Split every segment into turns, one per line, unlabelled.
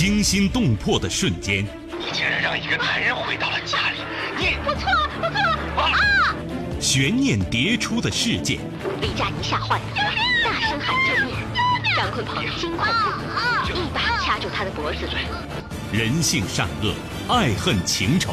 惊心动魄的瞬间，
你竟然让一个男人回到了家里，你
我错了，我错。了啊！
悬念迭出的事件，
李佳妮吓坏了，大声喊救命。张坤鹏惊恐。不已，一把掐住他的脖子。
人性善恶，爱恨情仇。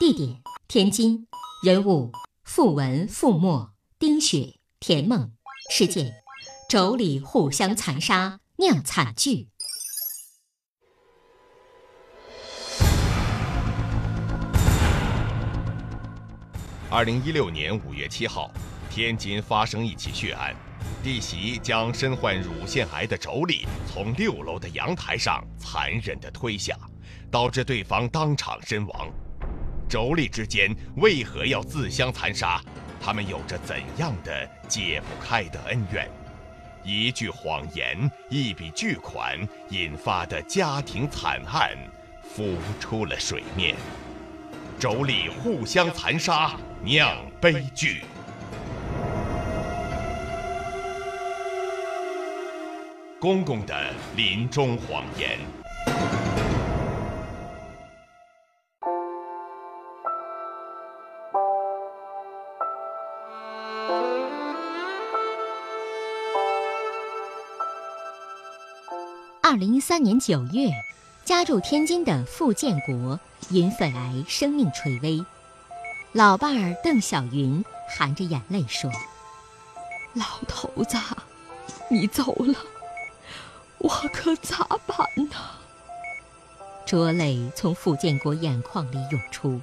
地点天津，人物傅文、傅墨、丁雪、田梦，事件妯娌互相残杀，酿惨剧。
二零一六年五月七号，天津发生一起血案，弟媳将身患乳腺癌的妯娌从六楼的阳台上残忍地推下，导致对方当场身亡。妯娌之间为何要自相残杀？他们有着怎样的解不开的恩怨？一句谎言，一笔巨款引发的家庭惨案浮出了水面。妯娌互相残杀，酿悲剧。公公的临终谎言。
二零一三年九月，家住天津的傅建国因肺癌生命垂危，老伴儿邓小云含着眼泪说：“
老头子，你走了，我可咋办呢？”
浊泪从傅建国眼眶里涌出。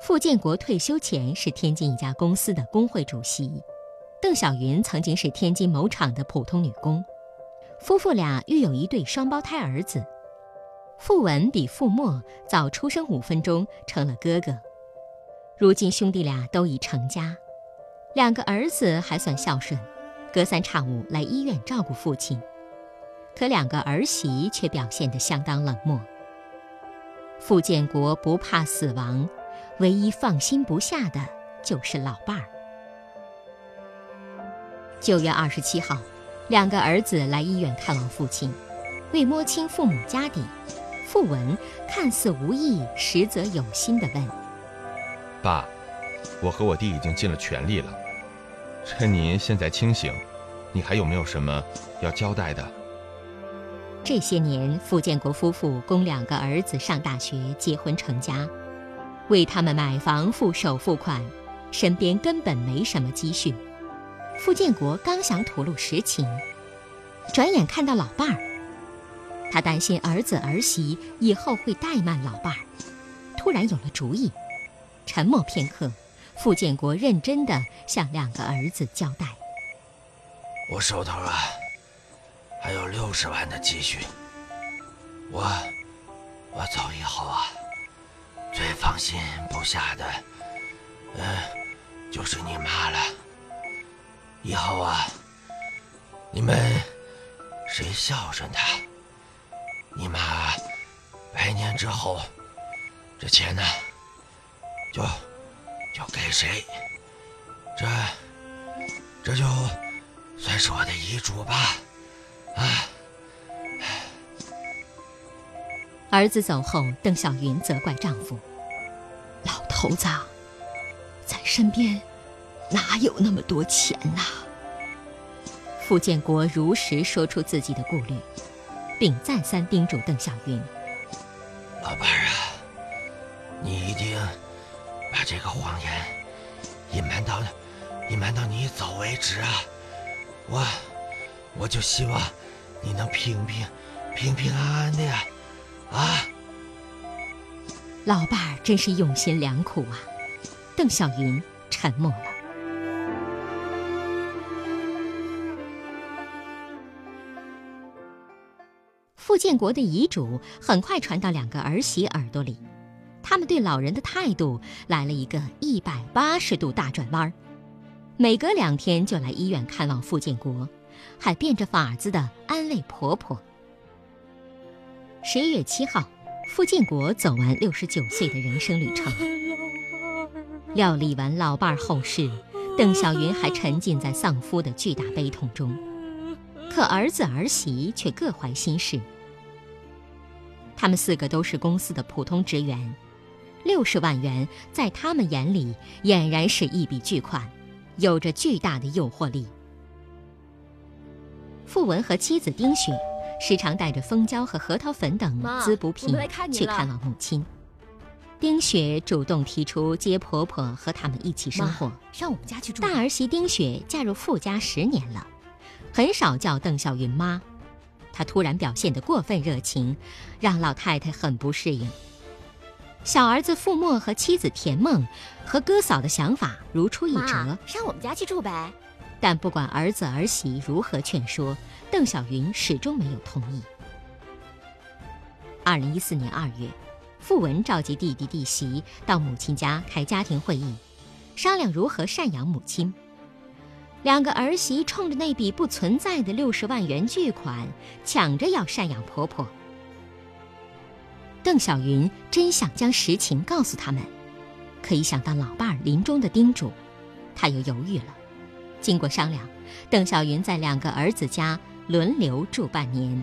傅建国退休前是天津一家公司的工会主席，邓小云曾经是天津某厂的普通女工。夫妇俩育有一对双胞胎儿子，傅文比傅墨早出生五分钟，成了哥哥。如今兄弟俩都已成家，两个儿子还算孝顺，隔三差五来医院照顾父亲。可两个儿媳却表现得相当冷漠。傅建国不怕死亡，唯一放心不下的就是老伴儿。九月二十七号。两个儿子来医院看望父亲，为摸清父母家底，傅文看似无意，实则有心地问：“
爸，我和我弟已经尽了全力了，趁您现在清醒，你还有没有什么要交代的？”
这些年，傅建国夫妇供两个儿子上大学、结婚成家，为他们买房付首付款，身边根本没什么积蓄。傅建国刚想吐露实情，转眼看到老伴儿，他担心儿子儿媳以后会怠慢老伴儿，突然有了主意。沉默片刻，傅建国认真地向两个儿子交代：“
我手头啊，还有六十万的积蓄。我，我走以后啊，最放心不下的，嗯，就是你妈了。”以后啊，你们谁孝顺他，你妈百年之后，这钱呢，就就给谁。这这就算是我的遗嘱吧。啊！
儿子走后，邓小云责怪丈夫：“
老头子，在身边……”哪有那么多钱呐？
傅建国如实说出自己的顾虑，并再三叮嘱邓小云：“
老伴儿啊，你一定把这个谎言隐瞒到隐瞒到你走为止啊！我我就希望你能平平平平安安的呀！啊！”
老伴儿真是用心良苦啊！邓小云沉默了。傅建国的遗嘱很快传到两个儿媳耳朵里，他们对老人的态度来了一个一百八十度大转弯儿，每隔两天就来医院看望傅建国，还变着法子的安慰婆婆。十一月七号，傅建国走完六十九岁的人生旅程，料理完老伴儿后事，邓小云还沉浸在丧夫的巨大悲痛中，可儿子儿媳却各怀心事。他们四个都是公司的普通职员，六十万元在他们眼里俨然是一笔巨款，有着巨大的诱惑力。傅文和妻子丁雪时常带着蜂胶和核桃粉等滋补品去看望母亲。丁雪主动提出接婆婆和他们一起生活，
上我们家去住。
大儿媳丁雪嫁入傅家十年了，很少叫邓小云妈。他突然表现得过分热情，让老太太很不适应。小儿子傅墨和妻子田梦和哥嫂的想法如出一辙，
上我们家去住呗。
但不管儿子儿媳如何劝说，邓小云始终没有同意。二零一四年二月，傅文召集弟弟弟媳到母亲家开家庭会议，商量如何赡养母亲。两个儿媳冲着那笔不存在的六十万元巨款，抢着要赡养婆婆。邓小云真想将实情告诉他们，可一想到老伴儿临终的叮嘱，她又犹豫了。经过商量，邓小云在两个儿子家轮流住半年。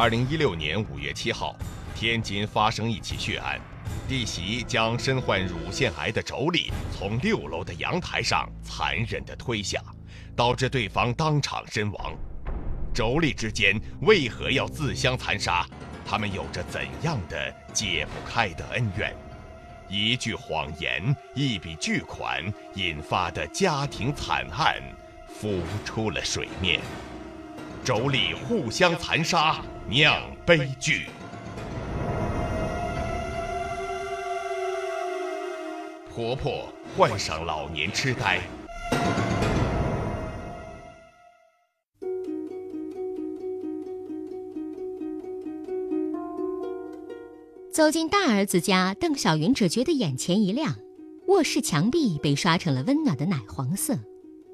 二零一六年五月七号，天津发生一起血案，弟媳将身患乳腺癌的妯娌从六楼的阳台上残忍地推下，导致对方当场身亡。妯娌之间为何要自相残杀？他们有着怎样的解不开的恩怨？一句谎言，一笔巨款引发的家庭惨案浮出了水面。妯娌互相残杀，酿悲剧。婆婆患上老年痴呆。
走进大儿子家，邓小云只觉得眼前一亮，卧室墙壁被刷成了温暖的奶黄色。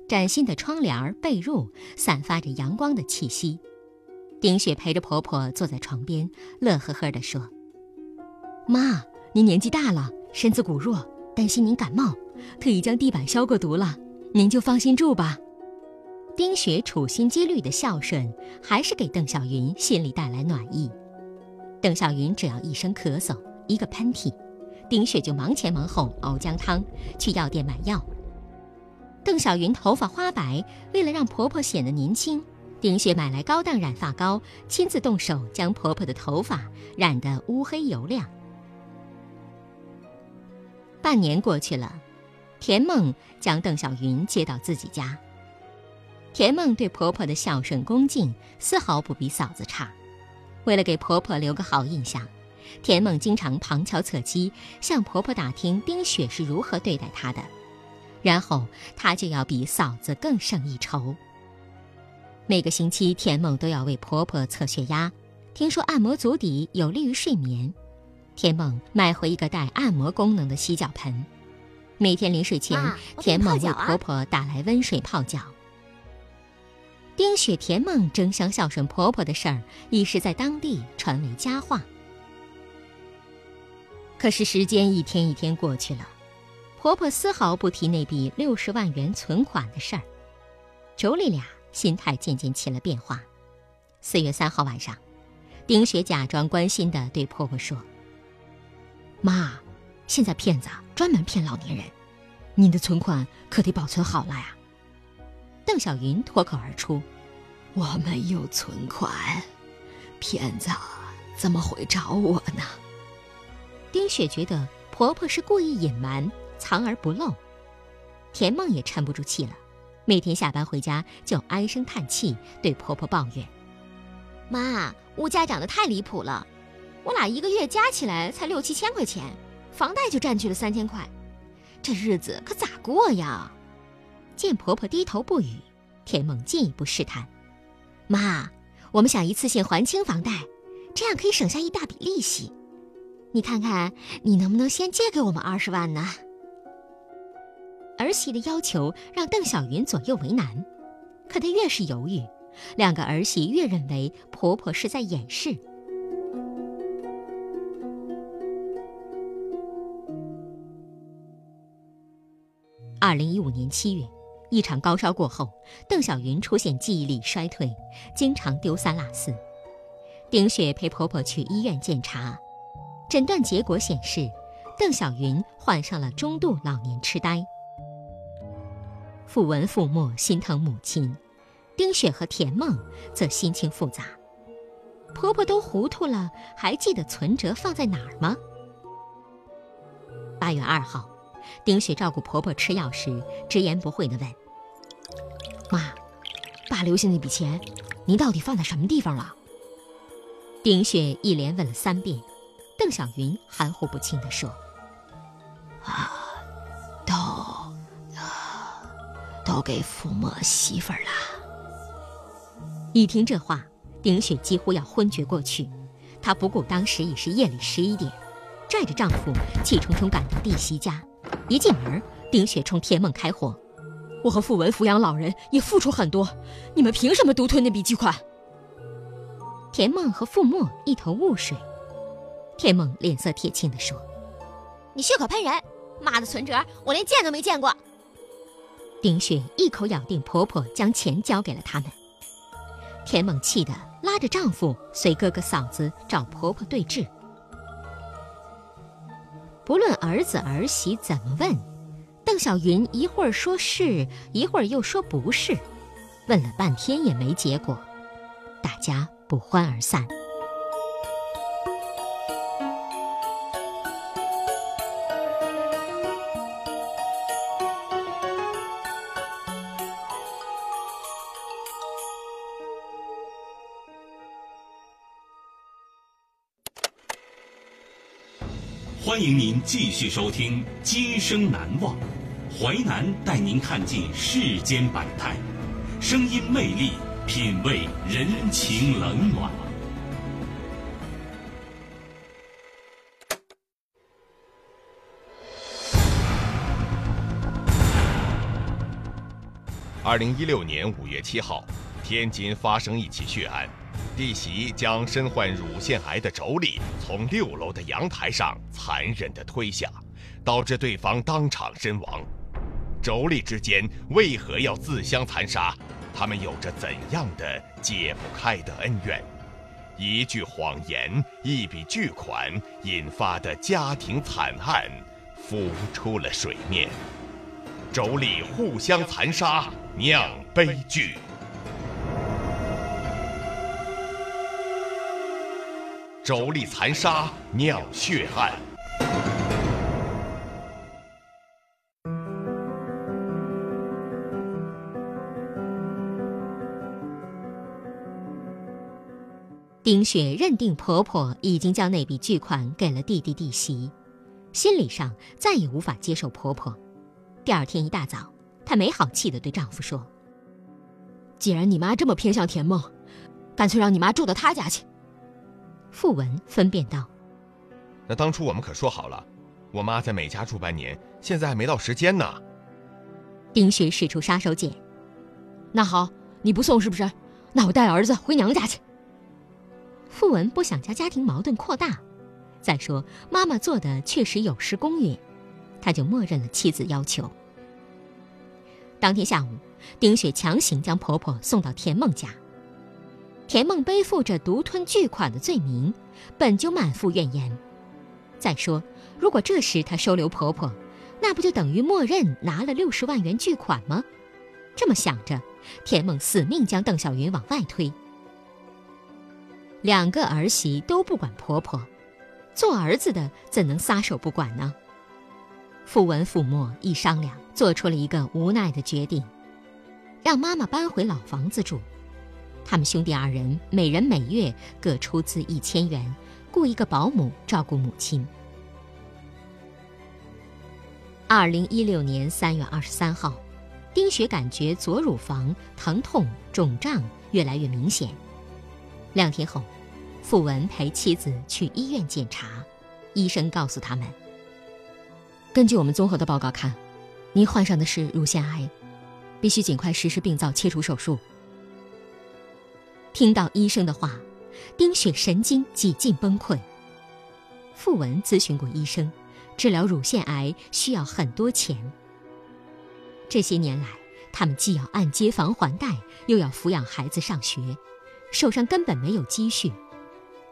崭新的窗帘、被褥散发着阳光的气息。丁雪陪着婆婆坐在床边，乐呵呵地说：“妈，您年纪大了，身子骨弱，担心您感冒，特意将地板消过毒了，您就放心住吧。”丁雪处心积虑的孝顺，还是给邓小云心里带来暖意。邓小云只要一声咳嗽，一个喷嚏，丁雪就忙前忙后熬姜汤，去药店买药。邓小云头发花白，为了让婆婆显得年轻，丁雪买来高档染发膏，亲自动手将婆婆的头发染得乌黑油亮。半年过去了，田梦将邓小云接到自己家。田梦对婆婆的孝顺恭敬，丝毫不比嫂子差。为了给婆婆留个好印象，田梦经常旁敲侧击向婆婆打听丁雪是如何对待她的。然后她就要比嫂子更胜一筹。每个星期，田梦都要为婆婆测血压，听说按摩足底有利于睡眠。田梦买回一个带按摩功能的洗脚盆，每天临睡前，田梦为婆婆打来温水泡脚。丁雪、田梦争相孝顺婆婆的事儿，一时在当地传为佳话。可是时间一天一天过去了，婆婆丝毫不提那笔六十万元存款的事儿。妯娌俩心态渐渐起了变化。四月三号晚上，丁雪假装关心地对婆婆说：“妈，现在骗子专门骗老年人，您的存款可得保存好了呀。”邓小云脱口而出：“
我没有存款，骗子怎么会找我呢？”
丁雪觉得婆婆是故意隐瞒、藏而不露。田梦也沉不住气了，每天下班回家就唉声叹气，对婆婆抱怨：“
妈，物价涨得太离谱了，我俩一个月加起来才六七千块钱，房贷就占据了三千块，这日子可咋过呀？”
见婆婆低头不语，田梦进一步试探：“妈，我们想一次性还清房贷，这样可以省下一大笔利息。你看看，你能不能先借给我们二十万呢？”儿媳的要求让邓小云左右为难，可她越是犹豫，两个儿媳越认为婆婆是在掩饰。二零一五年七月。一场高烧过后，邓小云出现记忆力衰退，经常丢三落四。丁雪陪婆婆去医院检查，诊断结果显示，邓小云患上了中度老年痴呆。傅文、傅墨心疼母亲，丁雪和田梦则心情复杂。婆婆都糊涂了，还记得存折放在哪儿吗？八月二号。丁雪照顾婆婆吃药时，直言不讳地问：“
妈，爸留下那笔钱，您到底放在什么地方了？”
丁雪一连问了三遍，邓小云含糊不清地说：“
都给傅墨媳妇儿了。”
一听这话，丁雪几乎要昏厥过去。她不顾当时已是夜里十一点，拽着丈夫气冲冲赶到弟媳家。一进门，丁雪冲田梦开火：“
我和傅文抚养老人也付出很多，你们凭什么独吞那笔巨款？”
田梦和傅墨一头雾水。田梦脸色铁青地说：“
你血口喷人！妈的存折，我连见都没见过。”
丁雪一口咬定婆婆将钱交给了他们。田猛气得拉着丈夫随哥哥嫂子找婆婆对质。不论儿子儿媳怎么问，邓小云一会儿说是，一会儿又说不是，问了半天也没结果，大家不欢而散。
欢迎您继续收听《今生难忘》，淮南带您看尽世间百态，声音魅力，品味人情冷暖。
二零一六年五月七号，天津发生一起血案。弟媳将身患乳腺癌的妯娌从六楼的阳台上残忍地推下，导致对方当场身亡。妯娌之间为何要自相残杀？他们有着怎样的解不开的恩怨？一句谎言，一笔巨款引发的家庭惨案浮出了水面。妯娌互相残杀，酿悲剧。妯娌残杀尿血案。
丁雪认定婆婆已经将那笔巨款给了弟弟弟媳，心理上再也无法接受婆婆。第二天一大早，她没好气地对丈夫说：“
既然你妈这么偏向田梦，干脆让你妈住到她家去。”
傅文分辨道：“
那当初我们可说好了，我妈在美家住半年，现在还没到时间呢。”
丁雪使出杀手锏：“
那好，你不送是不是？那我带儿子回娘家去。”
傅文不想将家庭矛盾扩大，再说，妈妈做的确实有失公允，他就默认了妻子要求。当天下午，丁雪强行将婆婆送到田梦家。田梦背负着独吞巨款的罪名，本就满腹怨言。再说，如果这时她收留婆婆，那不就等于默认拿了六十万元巨款吗？这么想着，田梦死命将邓小云往外推。两个儿媳都不管婆婆，做儿子的怎能撒手不管呢？傅文、傅墨一商量，做出了一个无奈的决定，让妈妈搬回老房子住。他们兄弟二人每人每月各出资一千元，雇一个保姆照顾母亲。二零一六年三月二十三号，丁雪感觉左乳房疼痛肿胀越来越明显。两天后，傅文陪妻子去医院检查，医生告诉他们：根据我们综合的报告看，您患上的是乳腺癌，必须尽快实施病灶切除手术。听到医生的话，丁雪神经几近崩溃。傅文咨询过医生，治疗乳腺癌需要很多钱。这些年来，他们既要按揭房还贷，又要抚养孩子上学，手上根本没有积蓄。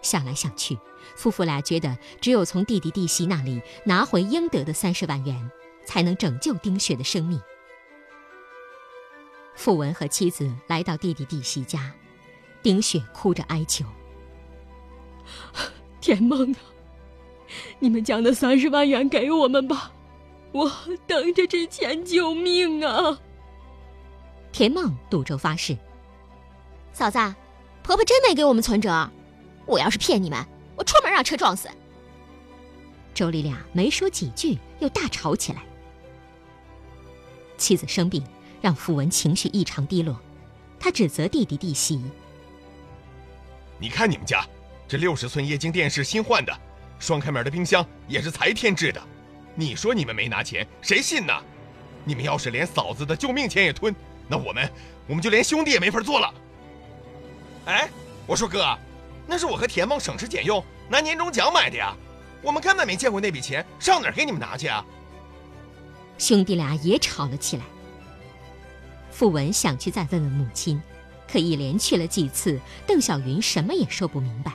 想来想去，夫妇俩觉得只有从弟弟弟媳那里拿回应得的三十万元，才能拯救丁雪的生命。傅文和妻子来到弟弟弟媳家。丁雪哭着哀求：“
田梦啊，你们将那三十万元给我们吧，我等着这钱救命啊！”
田梦赌咒发誓：“
嫂子，婆婆真没给我们存折，我要是骗你们，我出门让车撞死。”
周丽俩没说几句，又大吵起来。妻子生病，让傅文情绪异常低落，他指责弟弟弟媳。
你看你们家，这六十寸液晶电视新换的，双开门的冰箱也是才添置的。你说你们没拿钱，谁信呢？你们要是连嫂子的救命钱也吞，那我们我们就连兄弟也没法做了。哎，我说哥，那是我和田梦省吃俭用拿年终奖买的呀，我们根本没见过那笔钱，上哪儿给你们拿去啊？
兄弟俩也吵了起来。傅文想去再问问母亲。可一连去了几次，邓小云什么也说不明白。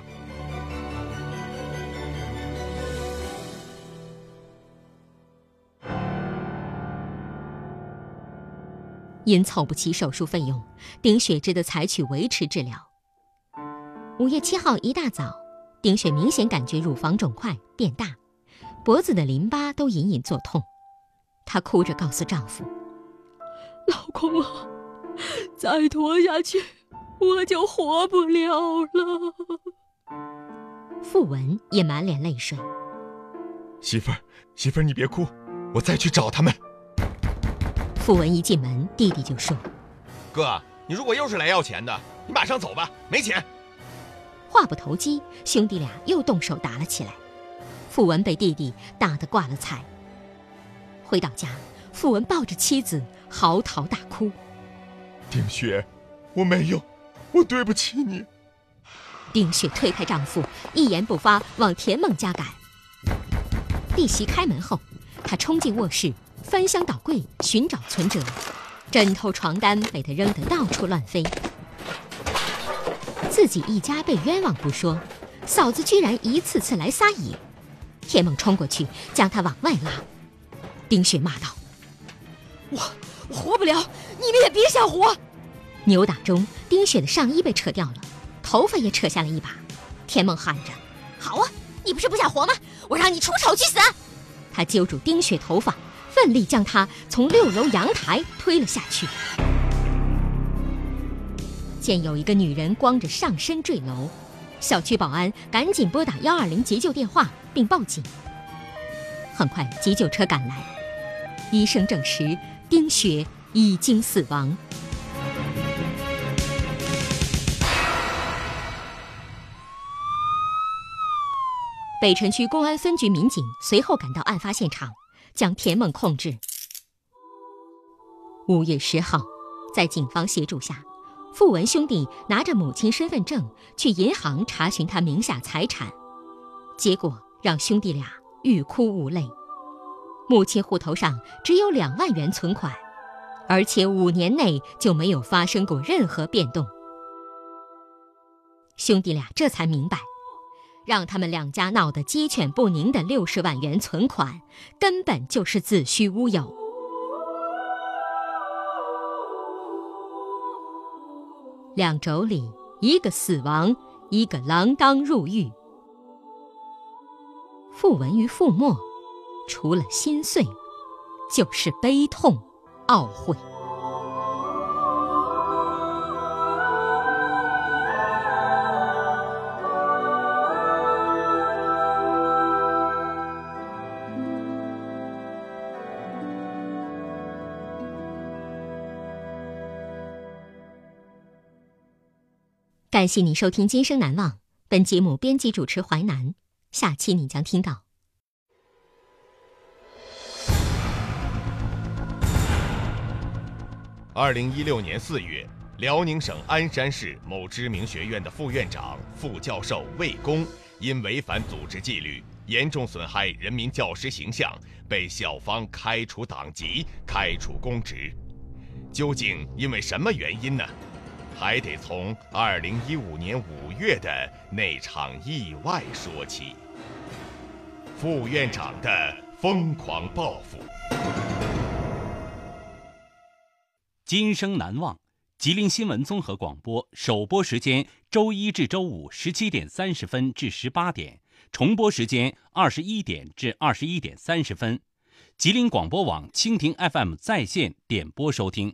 因凑不齐手术费用，丁雪只得采取维持治疗。五月七号一大早，丁雪明显感觉乳房肿块变大，脖子的淋巴都隐隐作痛。她哭着告诉丈夫：“
老公啊。”再拖下去，我就活不了了。
傅文也满脸泪水。
媳妇儿，媳妇儿，你别哭，我再去找他们。
傅文一进门，弟弟就说：“
哥，你如果又是来要钱的，你马上走吧，没钱。”
话不投机，兄弟俩又动手打了起来。傅文被弟弟打得挂了彩。回到家，傅文抱着妻子嚎啕大哭。
丁雪，我没有，我对不起你。
丁雪推开丈夫，一言不发往田梦家赶。弟媳开门后，她冲进卧室，翻箱倒柜寻找存折，枕头床单被她扔得到处乱飞。自己一家被冤枉不说，嫂子居然一次次来撒野。田梦冲过去将她往外拉，丁雪骂道：“
我我活不了。”你们也别想活！
扭打中，丁雪的上衣被扯掉了，头发也扯下了一把。田梦喊着：“
好啊，你不是不想活吗？我让你出丑去死！”
他揪住丁雪头发，奋力将她从六楼阳台推了下去。见有一个女人光着上身坠楼，小区保安赶紧拨打幺二零急救电话并报警。很快，急救车赶来，医生证实丁雪。已经死亡。北辰区公安分局民警随后赶到案发现场，将田梦控制。五月十号，在警方协助下，傅文兄弟拿着母亲身份证去银行查询他名下财产，结果让兄弟俩欲哭无泪。母亲户头上只有两万元存款，而且五年内就没有发生过任何变动。兄弟俩这才明白，让他们两家闹得鸡犬不宁的六十万元存款，根本就是子虚乌有。两妯娌，一个死亡，一个锒铛入狱。傅文与傅墨，除了心碎，就是悲痛、懊悔。感谢你收听《今生难忘》，本节目编辑主持淮南。下期你将听到。
二零一六年四月，辽宁省鞍山市某知名学院的副院长、副教授魏公，因违反组织纪律，严重损害人民教师形象，被校方开除党籍、开除公职。究竟因为什么原因呢？还得从二零一五年五月的那场意外说起。副院长的疯狂报复。
今生难忘。吉林新闻综合广播首播时间：周一至周五十七点三十分至十八点，重播时间二十一点至二十一点三十分。吉林广播网、蜻蜓 FM 在线点播收听。